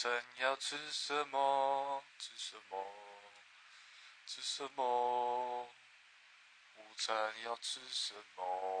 午餐要吃什么？吃什么？吃什么？午餐要吃什么？